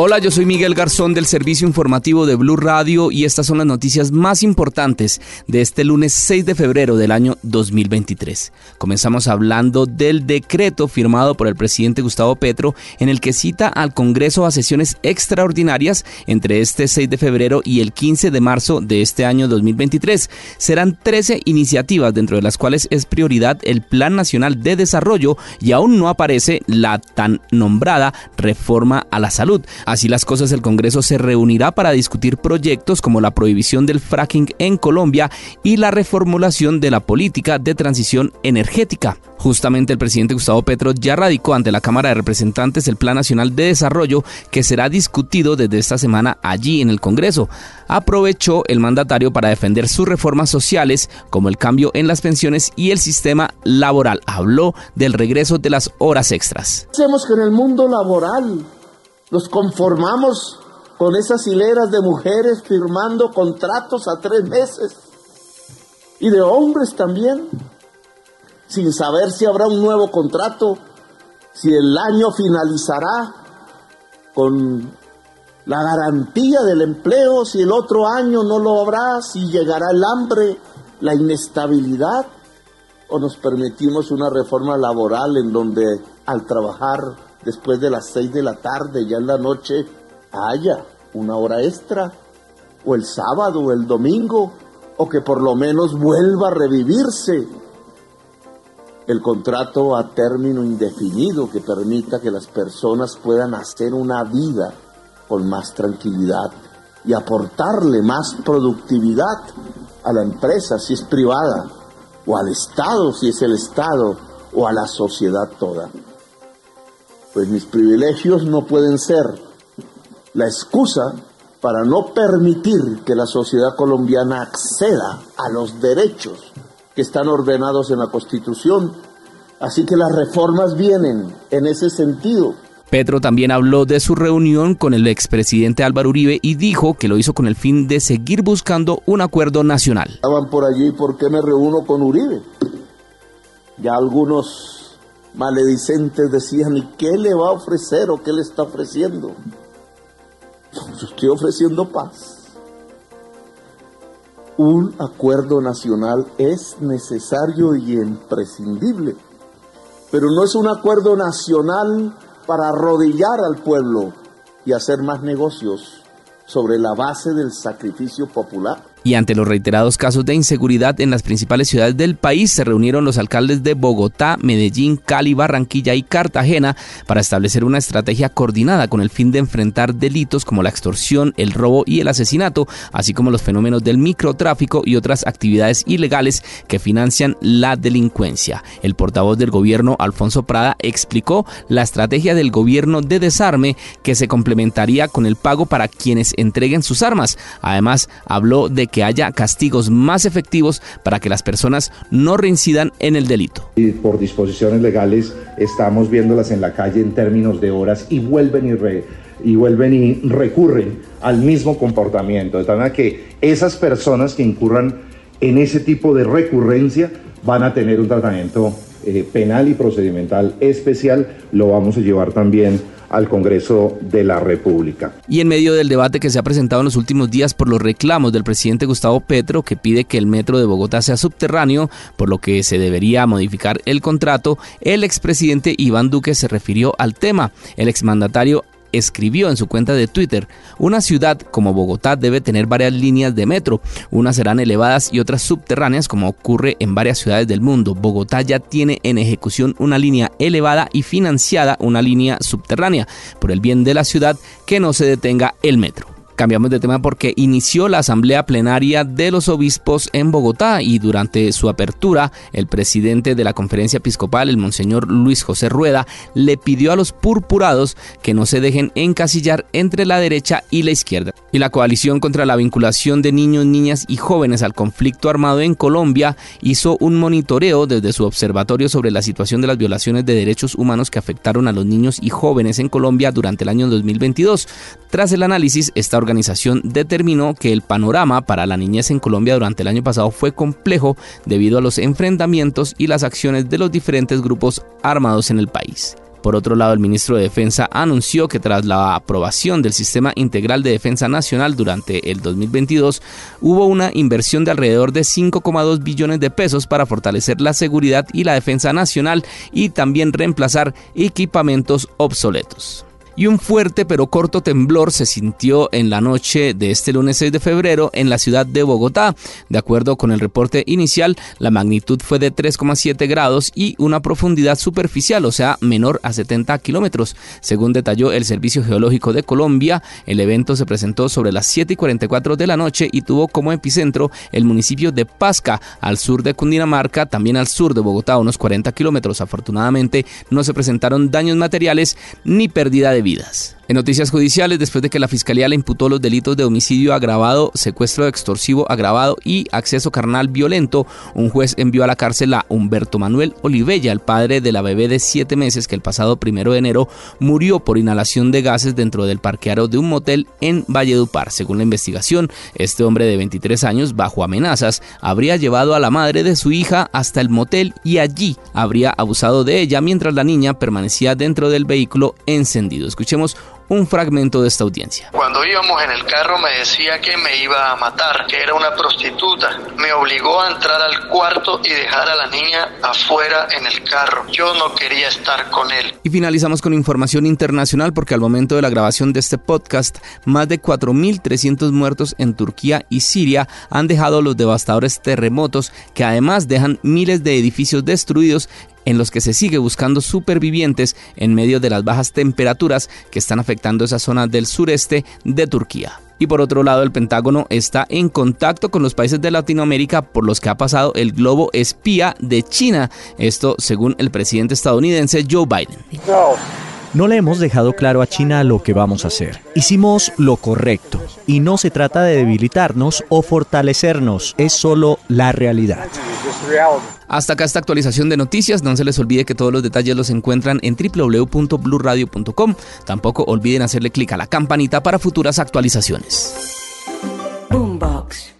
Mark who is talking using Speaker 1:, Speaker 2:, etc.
Speaker 1: Hola, yo soy Miguel Garzón del servicio informativo de Blue Radio y estas son las noticias más importantes de este lunes 6 de febrero del año 2023. Comenzamos hablando del decreto firmado por el presidente Gustavo Petro en el que cita al Congreso a sesiones extraordinarias entre este 6 de febrero y el 15 de marzo de este año 2023. Serán 13 iniciativas dentro de las cuales es prioridad el Plan Nacional de Desarrollo y aún no aparece la tan nombrada reforma a la salud. Así las cosas, el Congreso se reunirá para discutir proyectos como la prohibición del fracking en Colombia y la reformulación de la política de transición energética. Justamente el presidente Gustavo Petro ya radicó ante la Cámara de Representantes el Plan Nacional de Desarrollo que será discutido desde esta semana allí en el Congreso. Aprovechó el mandatario para defender sus reformas sociales como el cambio en las pensiones y el sistema laboral. Habló del regreso de las horas extras.
Speaker 2: Hacemos que en el mundo laboral nos conformamos con esas hileras de mujeres firmando contratos a tres meses. Y de hombres también, sin saber si habrá un nuevo contrato, si el año finalizará con la garantía del empleo, si el otro año no lo habrá, si llegará el hambre, la inestabilidad, o nos permitimos una reforma laboral en donde al trabajar después de las seis de la tarde, ya en la noche, haya una hora extra, o el sábado o el domingo, o que por lo menos vuelva a revivirse el contrato a término indefinido que permita que las personas puedan hacer una vida con más tranquilidad y aportarle más productividad a la empresa si es privada, o al Estado si es el Estado, o a la sociedad toda pues mis privilegios no pueden ser la excusa para no permitir que la sociedad colombiana acceda a los derechos que están ordenados en la Constitución. Así que las reformas vienen en ese sentido.
Speaker 1: Petro también habló de su reunión con el expresidente Álvaro Uribe y dijo que lo hizo con el fin de seguir buscando un acuerdo nacional.
Speaker 2: Estaban por allí, ¿por qué me reúno con Uribe? Ya algunos maledicentes decían, ¿y qué le va a ofrecer o qué le está ofreciendo? Estoy ofreciendo paz. Un acuerdo nacional es necesario y imprescindible, pero no es un acuerdo nacional para arrodillar al pueblo y hacer más negocios sobre la base del sacrificio popular.
Speaker 1: Y ante los reiterados casos de inseguridad en las principales ciudades del país, se reunieron los alcaldes de Bogotá, Medellín, Cali, Barranquilla y Cartagena para establecer una estrategia coordinada con el fin de enfrentar delitos como la extorsión, el robo y el asesinato, así como los fenómenos del microtráfico y otras actividades ilegales que financian la delincuencia. El portavoz del gobierno, Alfonso Prada, explicó la estrategia del gobierno de desarme que se complementaría con el pago para quienes entreguen sus armas. Además, habló de que haya castigos más efectivos para que las personas no reincidan en el delito.
Speaker 3: Por disposiciones legales estamos viéndolas en la calle en términos de horas y vuelven y, y vuelven y recurren al mismo comportamiento. De tal manera que esas personas que incurran en ese tipo de recurrencia van a tener un tratamiento eh, penal y procedimental especial. Lo vamos a llevar también al Congreso de la República.
Speaker 1: Y en medio del debate que se ha presentado en los últimos días por los reclamos del presidente Gustavo Petro, que pide que el metro de Bogotá sea subterráneo, por lo que se debería modificar el contrato, el expresidente Iván Duque se refirió al tema. El exmandatario escribió en su cuenta de Twitter, una ciudad como Bogotá debe tener varias líneas de metro, unas serán elevadas y otras subterráneas como ocurre en varias ciudades del mundo. Bogotá ya tiene en ejecución una línea elevada y financiada una línea subterránea. Por el bien de la ciudad, que no se detenga el metro. Cambiamos de tema porque inició la asamblea plenaria de los obispos en Bogotá y durante su apertura el presidente de la conferencia episcopal, el monseñor Luis José Rueda, le pidió a los purpurados que no se dejen encasillar entre la derecha y la izquierda. Y la coalición contra la vinculación de niños, niñas y jóvenes al conflicto armado en Colombia hizo un monitoreo desde su observatorio sobre la situación de las violaciones de derechos humanos que afectaron a los niños y jóvenes en Colombia durante el año 2022. Tras el análisis, esta organización determinó que el panorama para la niñez en Colombia durante el año pasado fue complejo debido a los enfrentamientos y las acciones de los diferentes grupos armados en el país. Por otro lado, el ministro de Defensa anunció que tras la aprobación del Sistema Integral de Defensa Nacional durante el 2022, hubo una inversión de alrededor de 5,2 billones de pesos para fortalecer la seguridad y la defensa nacional y también reemplazar equipamientos obsoletos y un fuerte pero corto temblor se sintió en la noche de este lunes 6 de febrero en la ciudad de Bogotá. De acuerdo con el reporte inicial, la magnitud fue de 3,7 grados y una profundidad superficial, o sea, menor a 70 kilómetros. Según detalló el Servicio Geológico de Colombia, el evento se presentó sobre las 7 y 44 de la noche y tuvo como epicentro el municipio de Pasca, al sur de Cundinamarca, también al sur de Bogotá, unos 40 kilómetros. Afortunadamente, no se presentaron daños materiales ni pérdida de vida vidas. En noticias judiciales, después de que la Fiscalía le imputó los delitos de homicidio agravado, secuestro extorsivo agravado y acceso carnal violento, un juez envió a la cárcel a Humberto Manuel Olivella, el padre de la bebé de siete meses que el pasado primero de enero murió por inhalación de gases dentro del parqueado de un motel en Valledupar. Según la investigación, este hombre de 23 años, bajo amenazas, habría llevado a la madre de su hija hasta el motel y allí habría abusado de ella mientras la niña permanecía dentro del vehículo encendido. Escuchemos un fragmento de esta audiencia.
Speaker 4: Cuando íbamos en el carro me decía que me iba a matar, que era una prostituta. Me obligó a entrar al cuarto y dejar a la niña afuera en el carro. Yo no quería estar con él.
Speaker 1: Y finalizamos con información internacional porque al momento de la grabación de este podcast, más de 4.300 muertos en Turquía y Siria han dejado los devastadores terremotos que además dejan miles de edificios destruidos en los que se sigue buscando supervivientes en medio de las bajas temperaturas que están afectando esa zona del sureste de Turquía. Y por otro lado, el Pentágono está en contacto con los países de Latinoamérica por los que ha pasado el globo espía de China. Esto según el presidente estadounidense Joe Biden.
Speaker 5: No le hemos dejado claro a China lo que vamos a hacer. Hicimos lo correcto y no se trata de debilitarnos o fortalecernos, es solo la realidad.
Speaker 1: Hasta acá esta actualización de noticias. No se les olvide que todos los detalles los encuentran en www.bluradio.com. Tampoco olviden hacerle clic a la campanita para futuras actualizaciones. Boombox.